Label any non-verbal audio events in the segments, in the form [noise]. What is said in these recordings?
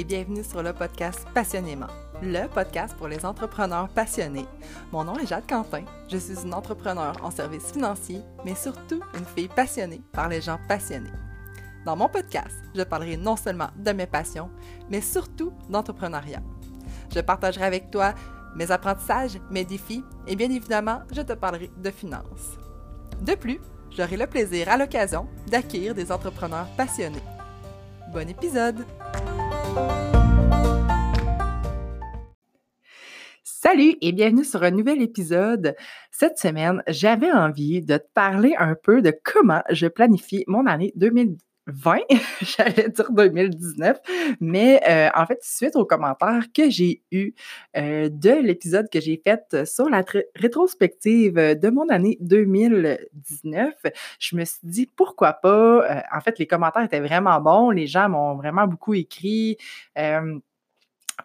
et bienvenue sur le podcast Passionnément, le podcast pour les entrepreneurs passionnés. Mon nom est Jade Quentin, je suis une entrepreneur en services financiers, mais surtout une fille passionnée par les gens passionnés. Dans mon podcast, je parlerai non seulement de mes passions, mais surtout d'entrepreneuriat. Je partagerai avec toi mes apprentissages, mes défis et bien évidemment, je te parlerai de finances. De plus, j'aurai le plaisir à l'occasion d'accueillir des entrepreneurs passionnés. Bon épisode! Salut et bienvenue sur un nouvel épisode. Cette semaine, j'avais envie de te parler un peu de comment je planifie mon année 2020, [laughs] j'allais dire 2019, mais euh, en fait, suite aux commentaires que j'ai eus euh, de l'épisode que j'ai fait sur la rétrospective de mon année 2019, je me suis dit pourquoi pas. Euh, en fait, les commentaires étaient vraiment bons, les gens m'ont vraiment beaucoup écrit.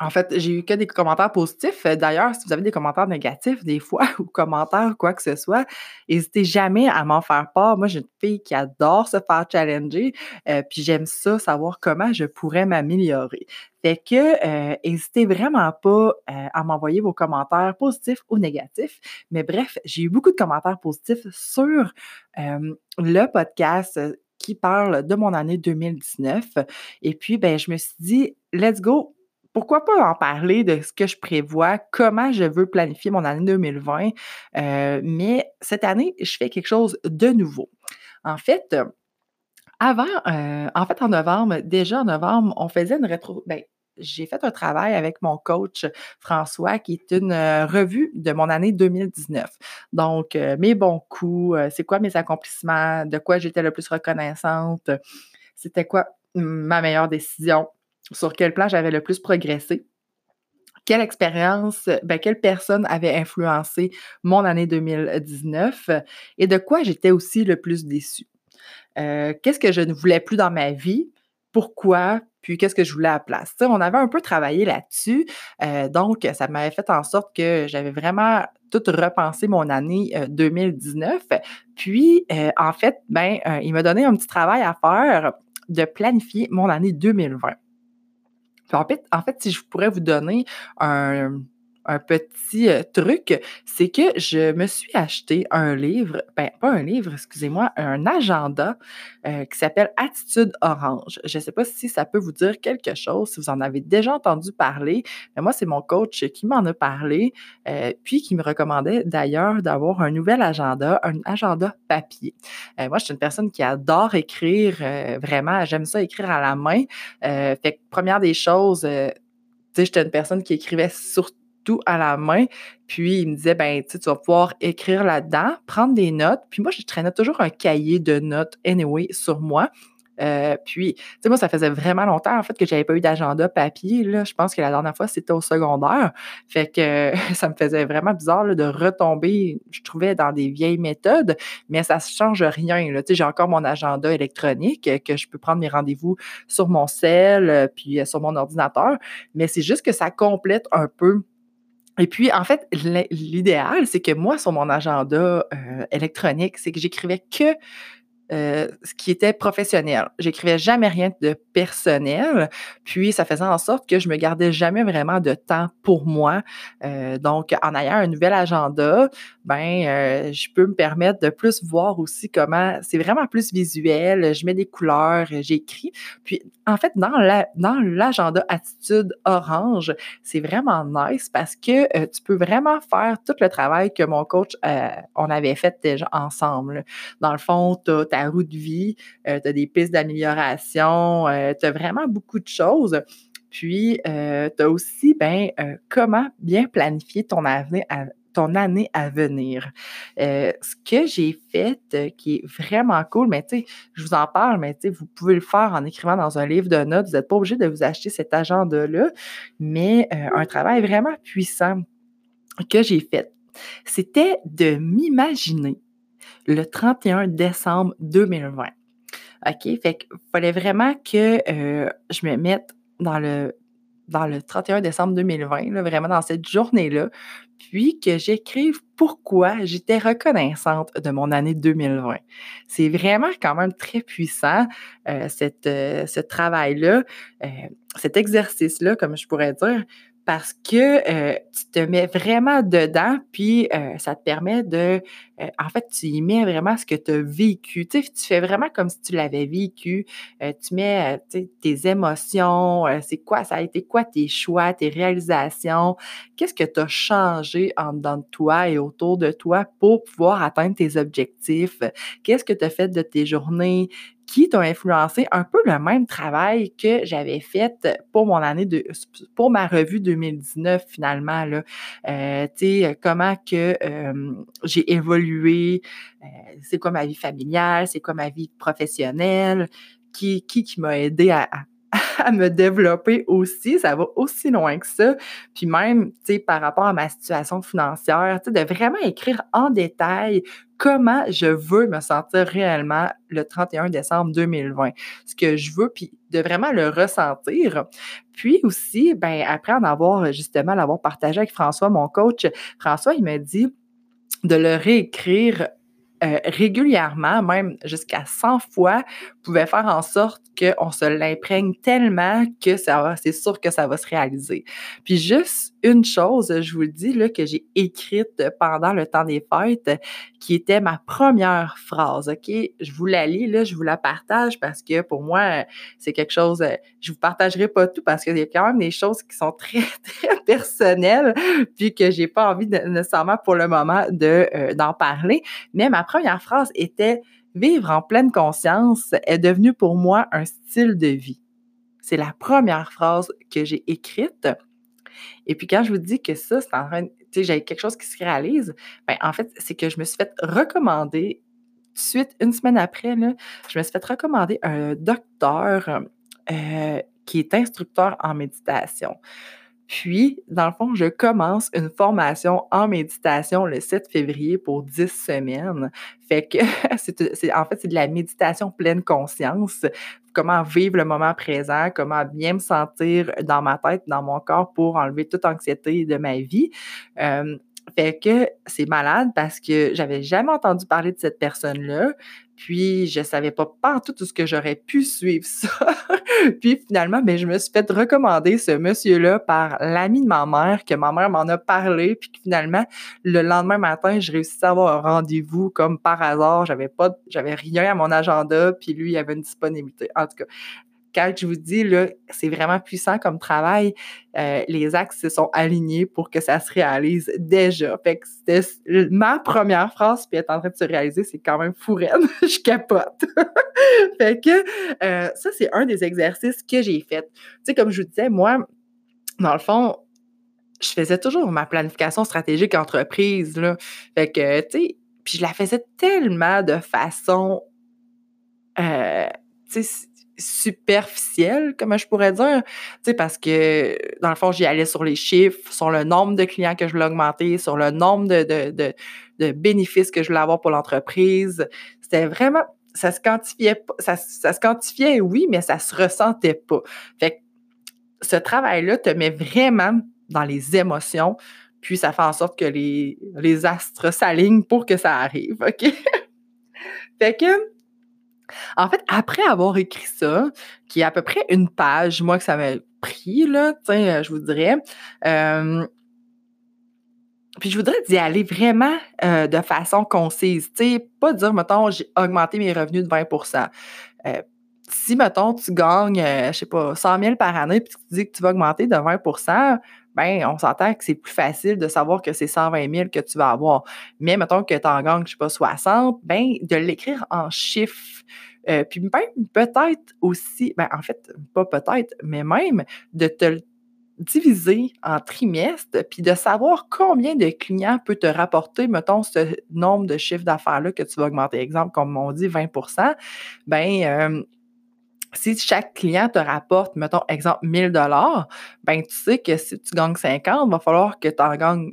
En fait, j'ai eu que des commentaires positifs. D'ailleurs, si vous avez des commentaires négatifs, des fois, [laughs] ou commentaires, quoi que ce soit, n'hésitez jamais à m'en faire part. Moi, j'ai une fille qui adore se faire challenger, euh, puis j'aime ça, savoir comment je pourrais m'améliorer. Fait que, n'hésitez euh, vraiment pas euh, à m'envoyer vos commentaires positifs ou négatifs. Mais bref, j'ai eu beaucoup de commentaires positifs sur le podcast qui parle de mon année 2019. Et puis, ben, je me suis dit, let's go, pourquoi pas en parler de ce que je prévois, comment je veux planifier mon année 2020. Euh, mais cette année, je fais quelque chose de nouveau. En fait, avant, euh, en fait, en novembre, déjà en novembre, on faisait une rétro. Ben, j'ai fait un travail avec mon coach François, qui est une euh, revue de mon année 2019. Donc, mes bons coups, c'est quoi mes accomplissements, de quoi j'étais le plus reconnaissante, c'était quoi ma meilleure décision, sur quel plan j'avais le plus progressé, quelle expérience, ben, quelle personne avait influencé mon année 2019 et de quoi j'étais aussi le plus déçue. Euh, qu'est-ce que je ne voulais plus dans ma vie, pourquoi, puis qu'est-ce que je voulais à la place? on avait un peu travaillé là-dessus, euh, donc ça m'avait fait en sorte que j'avais vraiment tout repensé mon année 2019. Puis, euh, en fait, ben, il m'a donné un petit travail à faire de planifier mon année 2020 en fait, si je pourrais vous donner un, un petit euh, truc, c'est que je me suis acheté un livre, ben pas un livre, excusez-moi, un agenda euh, qui s'appelle Attitude Orange. Je ne sais pas si ça peut vous dire quelque chose, si vous en avez déjà entendu parler, mais moi, c'est mon coach qui m'en a parlé, euh, puis qui me recommandait d'ailleurs d'avoir un nouvel agenda, un agenda papier. moi, je suis une personne qui adore écrire, vraiment, j'aime ça écrire à la main. fait que, première des choses, tu sais, j'étais une personne qui écrivait surtout tout à la main. Puis il me disait, ben, tu vas pouvoir écrire là-dedans, prendre des notes. Puis moi, je traînais toujours un cahier de notes, anyway, sur moi. Euh, puis, tu sais, moi, ça faisait vraiment longtemps, en fait, que j'avais pas eu d'agenda papier. Là. Je pense que la dernière fois, c'était au secondaire. Fait que [laughs] ça me faisait vraiment bizarre de retomber, je trouvais, dans des vieilles méthodes, mais ça ne change rien. Tu sais, j'ai encore mon agenda électronique que je peux prendre mes rendez-vous sur mon cell, euh, puis euh, sur mon ordinateur. Mais c'est juste que ça complète un peu et puis, en fait, l'idéal, c'est que moi, sur mon agenda euh, électronique, c'est que j'écrivais que euh, ce qui était professionnel. J'écrivais jamais rien de personnel, puis ça faisait en sorte que je me gardais jamais vraiment de temps pour moi. Euh, donc, en ayant un nouvel agenda, ben, euh, je peux me permettre de plus voir aussi comment c'est vraiment plus visuel. Je mets des couleurs, j'écris. Puis, en fait, dans la, dans l'agenda attitude orange, c'est vraiment nice parce que tu peux vraiment faire tout le travail que mon coach on avait fait déjà ensemble. Dans le fond, tu ta roue de vie, euh, tu as des pistes d'amélioration, euh, tu as vraiment beaucoup de choses. Puis, euh, tu as aussi ben, comment bien planifier ton avenir ton année à venir. ce que j'ai fait qui est vraiment cool, mais tu sais, je vous en parle, mais tu sais, vous pouvez le faire en écrivant dans un livre de notes. Vous n'êtes pas obligé de vous acheter cet agenda-là, mais un travail vraiment puissant que j'ai fait, c'était de m'imaginer le 31 décembre 2020. OK? Fait qu'il fallait vraiment que euh, je me mette dans le dans le 31 décembre 2020, là, vraiment dans cette journée-là, puis que j'écrive pourquoi j'étais reconnaissante de mon année 2020. C'est vraiment quand même très puissant, euh, euh, ce travail-là, cet exercice-là, comme je pourrais dire, parce que euh, tu te mets vraiment dedans, puis euh, ça te permet de... Euh, en fait, tu y mets vraiment ce que tu as vécu. Tu, fais vraiment comme si tu l'avais vécu. tu mets tes émotions, c'est quoi, ça a été quoi tes choix, tes réalisations, qu'est-ce que tu as changé en dedans de toi et autour de toi pour pouvoir atteindre tes objectifs, qu'est-ce que tu as fait de tes journées, qui t'ont influencé un peu le même travail que j'avais fait pour mon année de pour ma revue 2019 finalement là. Euh, tu sais comment que euh, j'ai évolué euh, c'est quoi ma vie familiale c'est quoi ma vie professionnelle qui qui qui m'a aidé à me développer aussi. Ça va aussi loin que ça. Puis même, tu sais, par rapport à ma situation financière, tu sais, de vraiment écrire en détail comment je veux me sentir réellement le 31 décembre 2020. Ce que je veux, puis de vraiment le ressentir. Puis aussi, ben après en avoir justement l'avoir partagé avec François, mon coach, François, il m'a dit de le réécrire euh, régulièrement, même jusqu'à 100 fois, pouvait faire en sorte qu'on se l'imprègne tellement que ça c'est sûr que ça va se réaliser. Puis juste une chose, je vous le dis, là, que j'ai écrite pendant le temps des fêtes, qui était ma première phrase, OK? Je vous la lis, là, je vous la partage parce que pour moi, c'est quelque chose, je vous partagerai pas tout parce qu'il y a quand même des choses qui sont très, [laughs] très personnelles, puis que j'ai pas envie nécessairement pour le moment de, euh, d'en parler. Mais ma première phrase était Vivre en pleine conscience est devenu pour moi un style de vie. C'est la première phrase que j'ai écrite. Et puis quand je vous dis que ça, c'est en train, j'ai quelque chose qui se réalise, ben en fait, c'est que je me suis fait recommander suite, une semaine après, je me suis fait recommander un docteur euh, qui est instructeur en méditation. Puis, dans le fond, je commence une formation en méditation le 7 février pour 10 semaines. Fait que, [laughs] c'est, en fait, c'est de la méditation pleine conscience. Comment vivre le moment présent, comment bien me sentir dans ma tête, dans mon corps pour enlever toute anxiété de ma vie. Euh, fait que c'est malade parce que j'avais jamais entendu parler de cette personne-là. Puis, je savais pas partout tout ce que j'aurais pu suivre ça. [laughs] puis, finalement, ben, je me suis fait recommander ce monsieur-là par l'ami de ma mère, que ma mère m'en a parlé. Puis, finalement, le lendemain matin, j'ai réussi à avoir un rendez-vous comme par hasard. J'avais pas, rien à mon agenda. Puis, lui, il avait une disponibilité. En tout cas, quand je vous dis, là, c'est vraiment puissant comme travail, euh, les axes se sont alignés pour que ça se réalise déjà. Fait que c'était ma première phrase, puis être en train de se réaliser, c'est quand même fourraine. [laughs] je capote. [laughs] fait que euh, ça, c'est un des exercices que j'ai fait. Tu sais, comme je vous disais, moi, dans le fond, je faisais toujours ma planification stratégique entreprise, là. Fait que, tu sais, puis je la faisais tellement de façon, euh, tu sais, superficielle, comme je pourrais dire, tu sais, parce que, dans le fond, j'y allais sur les chiffres, sur le nombre de clients que je voulais augmenter, sur le nombre de, bénéfices que je voulais avoir pour l'entreprise. C'était vraiment, ça se quantifiait pas, ça, se quantifiait, oui, mais ça se ressentait pas. Fait que ce travail-là te met vraiment dans les émotions, puis ça fait en sorte que les, les astres s'alignent pour que ça arrive, OK? [laughs] fait que, en fait, après avoir écrit ça, qui est à peu près une page, moi, que ça m'a pris, là, euh, je vous dirais, puis je voudrais d'y aller vraiment euh, de façon concise. Tu sais, pas dire, mettons, j'ai augmenté mes revenus de 20% euh, Si, mettons, tu gagnes, je sais pas, 100 000 par année, puis tu dis que tu vas augmenter de 20 ben, on s'entend que c'est plus facile de savoir que c'est 120 000 que tu vas avoir. Mais mettons que tu en gagnes, je sais pas, 60, ben, de l'écrire en chiffres. Euh, puis même peut-être aussi, ben, en fait, pas peut-être, mais même de te diviser en trimestres, puis de savoir combien de clients peut te rapporter, mettons, ce nombre de chiffres d'affaires-là que tu vas augmenter. Exemple, comme on dit, 20 ben, euh, si chaque client te rapporte, mettons, exemple, 1000 dollars, ben tu sais que si tu gagnes 50, il va falloir que tu en gagnes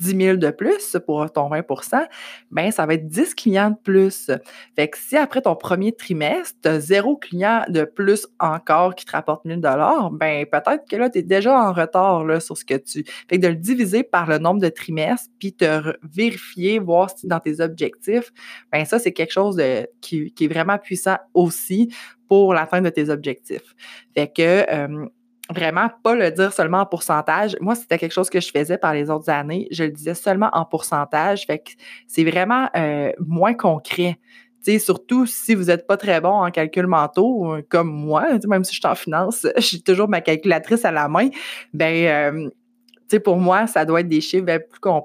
10 000 de plus pour ton 20% ben ça va être 10 clients de plus. Fait que si après ton premier trimestre, tu as zéro client de plus encore qui te rapporte 1000 dollars, ben peut-être que là, tu es déjà en retard là, sur ce que tu... Fait que de le diviser par le nombre de trimestres, puis te vérifier, voir si dans tes objectifs, ben ça, c'est quelque chose de, qui, qui, est vraiment puissant aussi pour l'atteinte de tes objectifs. Fait que... Euh, vraiment pas le dire seulement en pourcentage. Moi, c'était quelque chose que je faisais par les autres années. Je le disais seulement en pourcentage. Fait que c'est vraiment euh, moins concret. sais, surtout si vous n'êtes pas très bon en calcul mentaux, euh, comme moi, même si je suis en finance, [laughs] j'ai toujours ma calculatrice à la main, ben pour moi, ça doit être des chiffres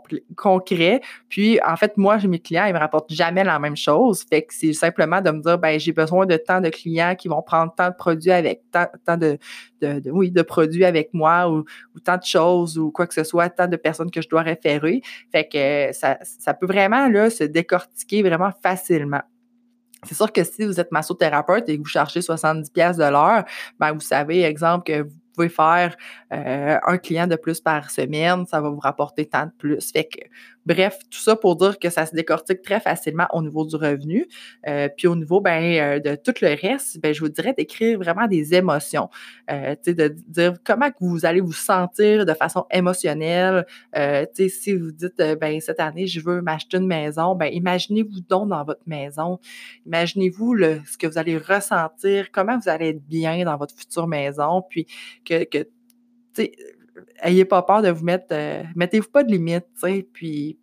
plus concrets. Puis, en fait, moi, mes clients, ils me rapportent jamais la même chose. Fait que c'est simplement de me dire, ben, j'ai besoin de tant de clients qui vont prendre tant de produits avec, tant, de, de produits avec moi ou, tant de choses ou quoi que ce soit, tant de personnes que je dois référer. Fait que ça, ça peut vraiment, là, se décortiquer vraiment facilement. C'est sûr que si vous êtes massothérapeute et que vous cherchez 70 pièces de l'heure, ben vous savez, exemple, que vous faire euh, un client de plus par semaine, ça va vous rapporter tant de plus. Fait que, bref, tout ça pour dire que ça se décortique très facilement au niveau du revenu. Euh, puis au niveau ben, euh, de tout le reste, ben, je vous dirais d'écrire vraiment des émotions. de dire comment vous allez vous sentir de façon émotionnelle. si vous dites ben, cette année, je veux m'acheter une maison, ben, imaginez-vous donc dans votre maison. Imaginez-vous ce que vous allez ressentir, comment vous allez être bien dans votre future maison, puis que, que ayez pas peur de vous mettre, euh, mettez-vous pas de limites, puis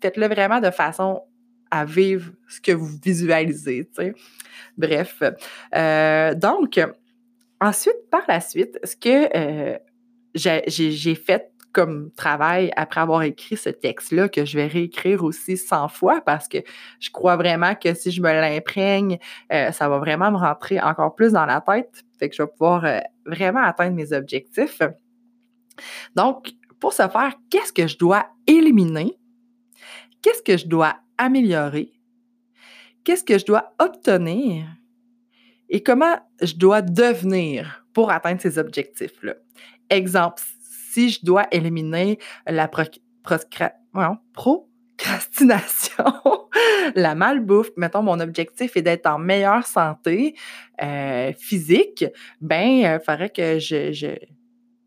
faites-le vraiment de façon à vivre ce que vous visualisez, Bref. Euh, donc, ensuite, par la suite, ce que euh, j'ai fait comme travail après avoir écrit ce texte-là, que je vais réécrire aussi 100 fois parce que je crois vraiment que si je me l'imprègne, ça va vraiment me rentrer encore plus dans la tête. Fait que je vais pouvoir vraiment atteindre mes objectifs. Donc, pour ce faire, qu'est-ce que je dois éliminer? Qu'est-ce que je dois améliorer? Qu'est-ce que je dois obtenir? Et comment je dois devenir pour atteindre ces objectifs-là? Exemple, si je dois éliminer la procrastination, [laughs] la malbouffe, mettons mon objectif est d'être en meilleure santé euh, physique, ben il euh, faudrait que je,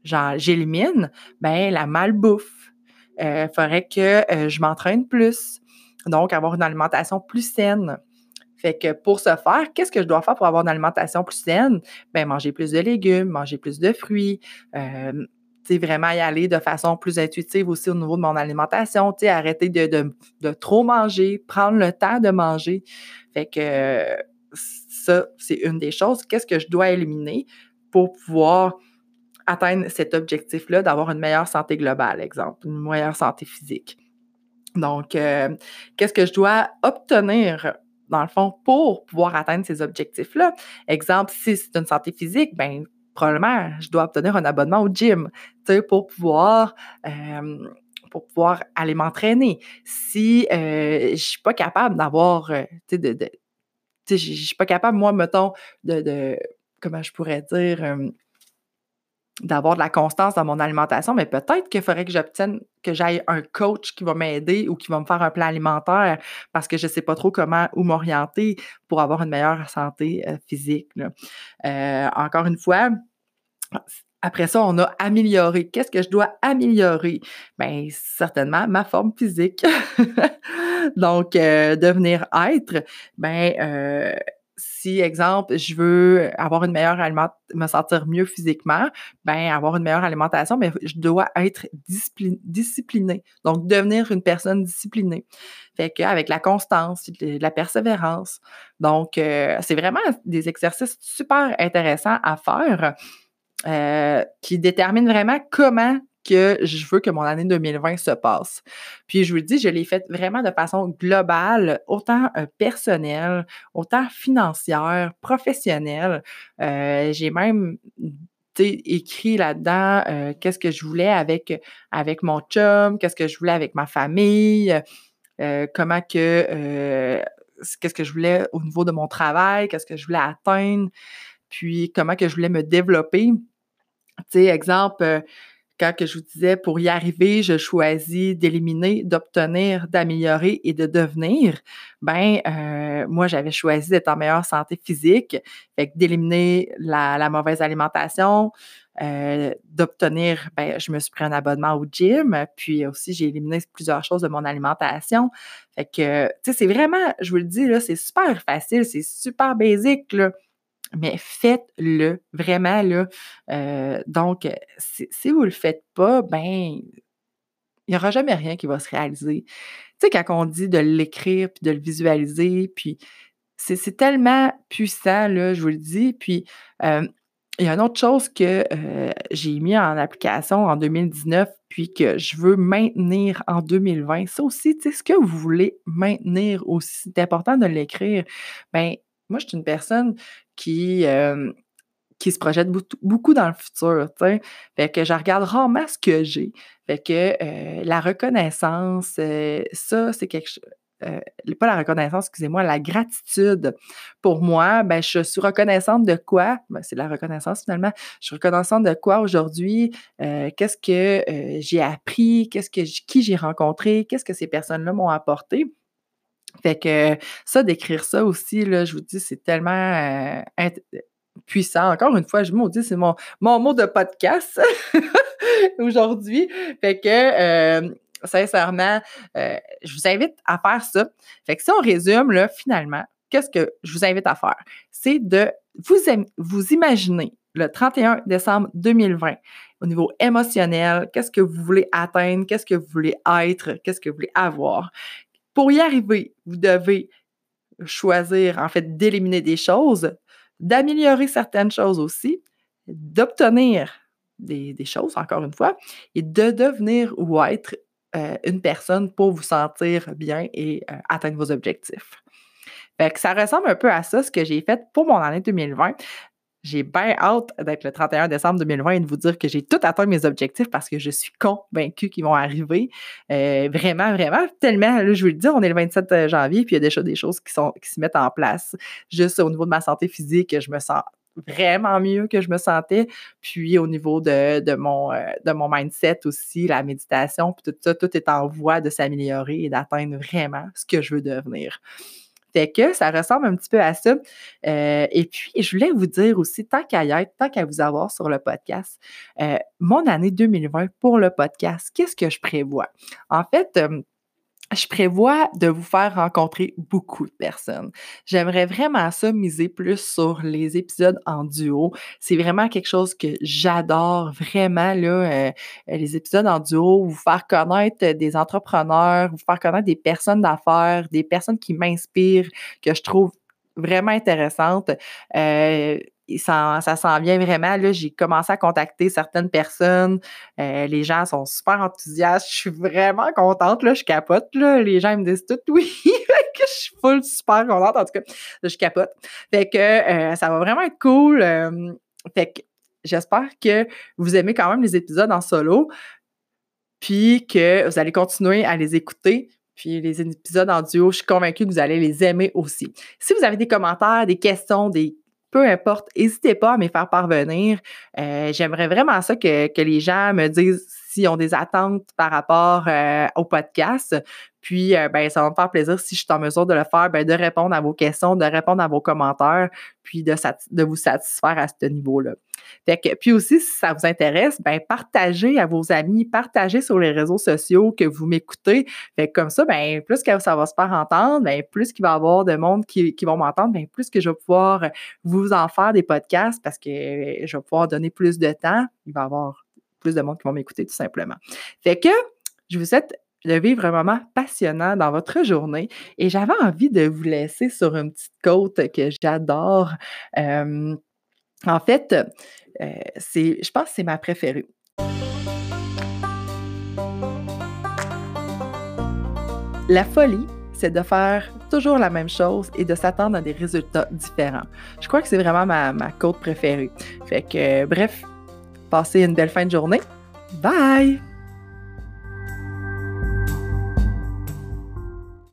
j'élimine, ben la malbouffe. Il euh, faudrait que euh, je m'entraîne plus. Donc, avoir une alimentation plus saine. Fait que pour ce faire, qu'est-ce que je dois faire pour avoir une alimentation plus saine? Ben, manger plus de légumes, manger plus de fruits, euh, vraiment y aller de façon plus intuitive aussi au niveau de mon alimentation, arrêter de, de, de, trop manger, prendre le temps de manger. Fait que ça, c'est une des choses. Qu'est-ce que je dois éliminer pour pouvoir atteindre cet objectif-là d'avoir une meilleure santé globale, exemple, une meilleure santé physique. Donc, euh, qu'est-ce que je dois obtenir dans le fond pour pouvoir atteindre ces objectifs-là? Exemple, si c'est une santé physique, ben probablement, je dois obtenir un abonnement au gym, tu sais, pour pouvoir euh, aller m'entraîner. Si euh, je suis pas capable d'avoir, tu sais, suis pas capable, moi, mettons, de comment je pourrais dire, d'avoir de la constance dans mon alimentation, mais peut-être qu'il faudrait que j'obtienne, que j'aille un coach qui va m'aider ou qui va me faire un plan alimentaire parce que je ne sais pas trop comment où m'orienter pour avoir une meilleure santé euh, physique. Euh, encore une fois, après ça, on a amélioré. Qu'est-ce que je dois améliorer? Bien, certainement ma forme physique. [laughs] Donc, euh, devenir être, ben, si, exemple, je veux avoir une meilleure alimentation, me sentir mieux physiquement, ben avoir une meilleure alimentation, mais je dois être disciplinée. Donc, devenir une personne disciplinée. Fait qu'avec la constance, la persévérance. Donc, euh, c'est vraiment des exercices super intéressants à faire euh, qui déterminent vraiment comment que je veux que mon année 2020 se passe. Puis je vous le dis, je l'ai fait vraiment de façon globale, autant euh, personnelle, autant financière, professionnelle. Euh, j'ai même écrit là-dedans euh, qu'est-ce que je voulais avec, avec mon chum, qu'est-ce que je voulais avec ma famille, comment que qu'est-ce que je voulais au niveau de mon travail, qu'est-ce que je voulais atteindre, puis comment que je voulais me développer. Tu sais, exemple, quand que je vous disais pour y arriver, je choisis d'éliminer, d'obtenir, d'améliorer et de devenir, ben euh, moi j'avais choisi d'être en meilleure santé physique, fait d'éliminer la, mauvaise alimentation, euh, d'obtenir, ben, je me suis pris un abonnement au gym, puis aussi j'ai éliminé plusieurs choses de mon alimentation. Fait que, tu sais, c'est vraiment, je vous le dis, là, c'est super facile, c'est super basique, là mais faites-le vraiment là. Euh, donc, si, si, vous le faites pas, ben il n'y aura jamais rien qui va se réaliser. Tu sais, quand on dit de l'écrire puis de le visualiser, puis c'est tellement puissant, là, je vous le dis. Puis, euh, il y a une autre chose que euh, j'ai mis en application en 2019, puis que je veux maintenir en 2020. Ça aussi, tu sais, ce que vous voulez maintenir aussi, c'est important de l'écrire. Ben, moi, je suis une personne qui, qui se projette beaucoup dans le futur. Fait que je regarde rarement ce que j'ai. Fait que la reconnaissance, ça, c'est quelque chose. pas la reconnaissance, excusez-moi, la gratitude. Pour moi, ben, je suis reconnaissante de quoi? Ben, c'est la reconnaissance finalement. Je suis reconnaissante de quoi aujourd'hui? qu'est-ce que j'ai appris? Qu'est-ce que qui j'ai rencontré? Qu'est-ce que ces personnes-là m'ont apporté? Fait que ça, d'écrire ça aussi, là, je vous dis, c'est tellement euh, puissant. Encore une fois, je me dis, c'est mon, mon mot de podcast [laughs] aujourd'hui. Fait que euh, sincèrement, euh, je vous invite à faire ça. Fait que si on résume, là, finalement, qu'est-ce que je vous invite à faire? C'est de vous, vous imaginer le 31 décembre 2020 au niveau émotionnel, qu'est-ce que vous voulez atteindre, qu'est-ce que vous voulez être, qu'est-ce que vous voulez avoir? Pour y arriver, vous devez choisir, en fait, d'éliminer des choses, d'améliorer certaines choses aussi, d'obtenir des, choses, encore une fois, et de devenir ou être euh, une personne pour vous sentir bien et euh, atteindre vos objectifs. Ça ressemble un peu à ça, ce que j'ai fait pour mon année 2020. J'ai bien hâte d'être le 31 décembre 2020 et de vous dire que j'ai tout atteint mes objectifs parce que je suis convaincue qu'ils vont arriver. Euh, vraiment, vraiment, tellement. Là, je veux le dire, on est le 27 euh, janvier, puis il y a déjà des choses qui, sont, qui se mettent en place. Juste au niveau de ma santé physique, je me sens vraiment mieux que je me sentais. Puis au niveau de, de, mon, euh, de mon mindset aussi, la méditation, puis tout ça, tout est en voie de s'améliorer et d'atteindre vraiment ce que je veux devenir. Fait que ça ressemble un petit peu à ça. Euh, et puis, je voulais vous dire aussi, tant qu'à y être, tant qu'à vous avoir sur le podcast, euh, mon année 2020 pour le podcast, qu'est-ce que je prévois? En fait, euh, je prévois de vous faire rencontrer beaucoup de personnes. J'aimerais vraiment ça miser plus sur les épisodes en duo. C'est vraiment quelque chose que j'adore vraiment, euh, les épisodes en duo, vous faire connaître des entrepreneurs, vous faire connaître des personnes d'affaires, des personnes qui m'inspirent, que je trouve vraiment intéressantes. Euh, ça, s'en vient vraiment. Là, j'ai commencé à contacter certaines personnes. Euh, les gens sont super enthousiastes. Je suis vraiment contente. Là, je capote. Là. Les gens me disent tout oui. [laughs] je suis full super contente. En tout cas, je capote. Fait que euh, ça va vraiment être cool. Fait que j'espère que vous aimez quand même les épisodes en solo. Puis que vous allez continuer à les écouter. Puis les épisodes en duo, je suis convaincue que vous allez les aimer aussi. Si vous avez des commentaires, des questions, des peu importe, n'hésitez pas à me faire parvenir. Euh, j'aimerais vraiment ça que, que, les gens me disent s'ils ont des attentes par rapport euh, au podcast. Puis, euh, ben, ça va me faire plaisir si je suis en mesure de le faire, ben, de répondre à vos questions, de répondre à vos commentaires, puis de, vous satisfaire à ce niveau-là. Fait que, puis aussi, si ça vous intéresse, ben, partagez à vos amis, partagez sur les réseaux sociaux que vous m'écoutez. Fait que comme ça, ben, plus que ça va se faire entendre, ben, plus qu'il va y avoir de monde qui, qui vont m'entendre, ben, plus que je vais pouvoir vous en faire des podcasts parce que je vais pouvoir donner plus de temps. Il va y avoir plus de monde qui vont m'écouter tout simplement. Fait que je vous souhaite de vivre un moment passionnant dans votre journée. Et j'avais envie de vous laisser sur une petite côte que j'adore. en fait, euh, je pense que c'est ma préférée. La folie, c'est de faire toujours la même chose et de s'attendre à des résultats différents. Je crois que c'est vraiment ma, ma côte préférée. Fait que, bref, passez une belle fin de journée. Bye!